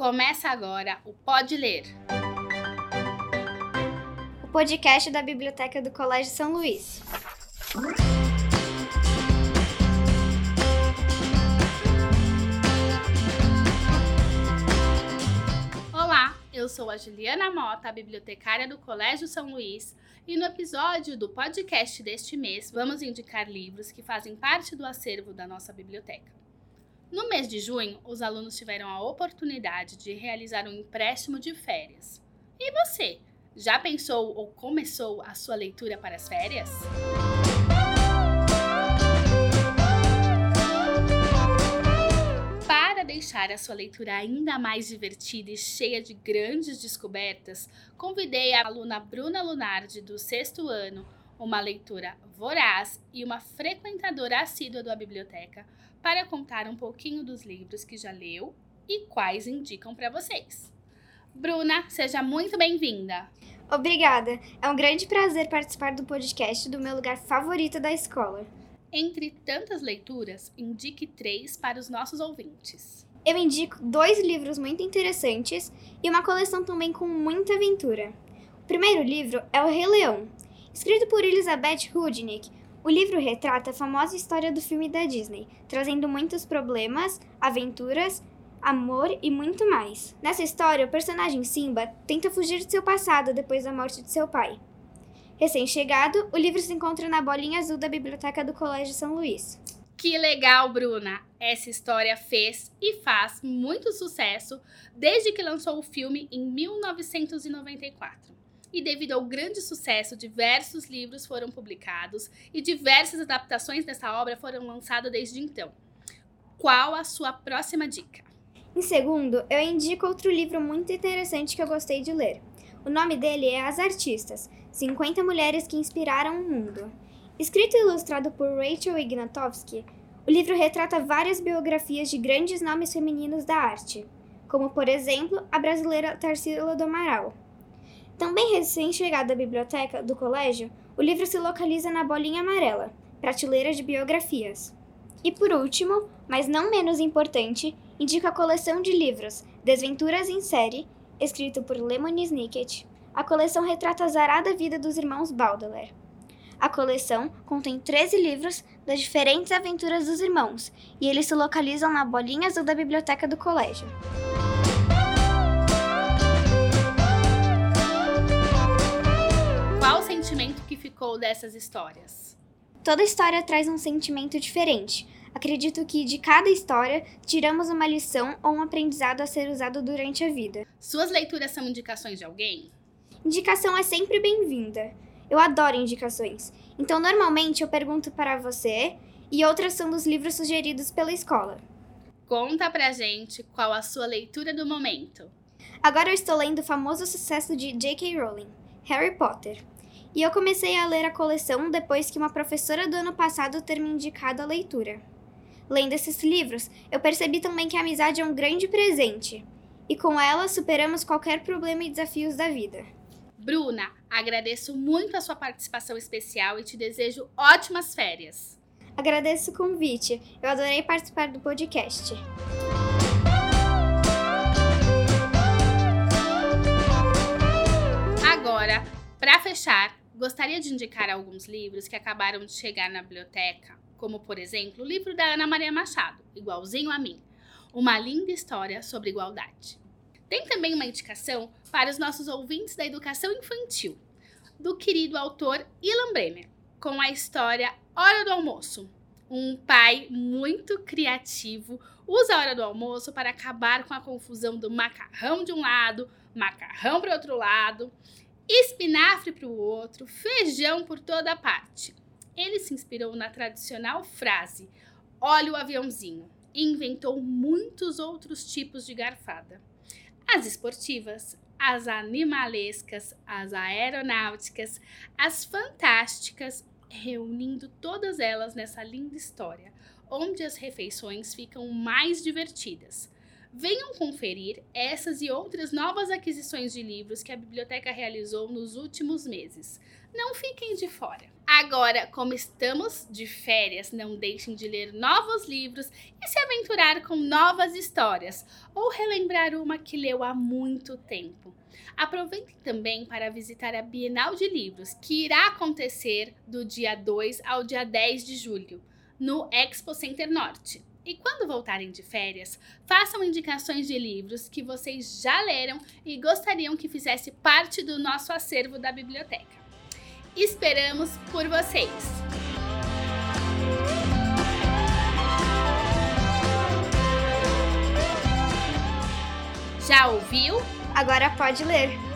Começa agora o Pode Ler. O podcast da Biblioteca do Colégio São Luís. Olá, eu sou a Juliana Mota, bibliotecária do Colégio São Luís, e no episódio do podcast deste mês vamos indicar livros que fazem parte do acervo da nossa biblioteca. No mês de junho, os alunos tiveram a oportunidade de realizar um empréstimo de férias. E você, já pensou ou começou a sua leitura para as férias? Para deixar a sua leitura ainda mais divertida e cheia de grandes descobertas, convidei a aluna Bruna Lunardi, do sexto ano, uma leitura voraz e uma frequentadora assídua da biblioteca, para contar um pouquinho dos livros que já leu e quais indicam para vocês. Bruna, seja muito bem-vinda. Obrigada. É um grande prazer participar do podcast do meu lugar favorito da escola. Entre tantas leituras, indique três para os nossos ouvintes. Eu indico dois livros muito interessantes e uma coleção também com muita aventura. O primeiro livro é O Rei Leão, escrito por Elizabeth Rudnick, o livro retrata a famosa história do filme da Disney, trazendo muitos problemas, aventuras, amor e muito mais. Nessa história, o personagem Simba tenta fugir de seu passado depois da morte de seu pai. Recém-chegado, o livro se encontra na bolinha azul da biblioteca do Colégio São Luís. Que legal, Bruna! Essa história fez e faz muito sucesso desde que lançou o filme em 1994 e devido ao grande sucesso, diversos livros foram publicados e diversas adaptações dessa obra foram lançadas desde então. Qual a sua próxima dica? Em segundo, eu indico outro livro muito interessante que eu gostei de ler. O nome dele é As Artistas: 50 Mulheres que Inspiraram o Mundo. Escrito e ilustrado por Rachel Ignatowski, o livro retrata várias biografias de grandes nomes femininos da arte, como, por exemplo, a brasileira Tarsila do Amaral. Também recém-chegado à biblioteca do colégio, o livro se localiza na bolinha amarela, prateleira de biografias. E por último, mas não menos importante, indico a coleção de livros Desventuras em Série, escrito por Lemony Snicket. A coleção retrata a zarada vida dos irmãos Baudelaire. A coleção contém 13 livros das diferentes aventuras dos irmãos, e eles se localizam na bolinha azul da biblioteca do colégio. Sentimento que ficou dessas histórias? Toda história traz um sentimento diferente. Acredito que de cada história tiramos uma lição ou um aprendizado a ser usado durante a vida. Suas leituras são indicações de alguém? Indicação é sempre bem-vinda. Eu adoro indicações. Então, normalmente eu pergunto para você e outras são dos livros sugeridos pela escola. Conta pra gente qual a sua leitura do momento. Agora eu estou lendo o famoso sucesso de J.K. Rowling, Harry Potter. E eu comecei a ler a coleção depois que uma professora do ano passado ter me indicado a leitura. Lendo esses livros, eu percebi também que a amizade é um grande presente, e com ela superamos qualquer problema e desafios da vida. Bruna, agradeço muito a sua participação especial e te desejo ótimas férias. Agradeço o convite, eu adorei participar do podcast. Gostaria de indicar alguns livros que acabaram de chegar na biblioteca, como, por exemplo, o livro da Ana Maria Machado, Igualzinho a Mim, uma linda história sobre igualdade. Tem também uma indicação para os nossos ouvintes da educação infantil, do querido autor Ilan Bremer, com a história Hora do Almoço. Um pai muito criativo usa a hora do almoço para acabar com a confusão do macarrão de um lado, macarrão para outro lado espinafre para o outro, feijão por toda parte. Ele se inspirou na tradicional frase: olha o aviãozinho, e inventou muitos outros tipos de garfada. As esportivas, as animalescas, as aeronáuticas, as fantásticas, reunindo todas elas nessa linda história, onde as refeições ficam mais divertidas Venham conferir essas e outras novas aquisições de livros que a biblioteca realizou nos últimos meses. Não fiquem de fora. Agora, como estamos de férias, não deixem de ler novos livros e se aventurar com novas histórias ou relembrar uma que leu há muito tempo. Aproveitem também para visitar a Bienal de Livros, que irá acontecer do dia 2 ao dia 10 de julho, no Expo Center Norte. E quando voltarem de férias, façam indicações de livros que vocês já leram e gostariam que fizesse parte do nosso acervo da biblioteca. Esperamos por vocês! Já ouviu? Agora pode ler!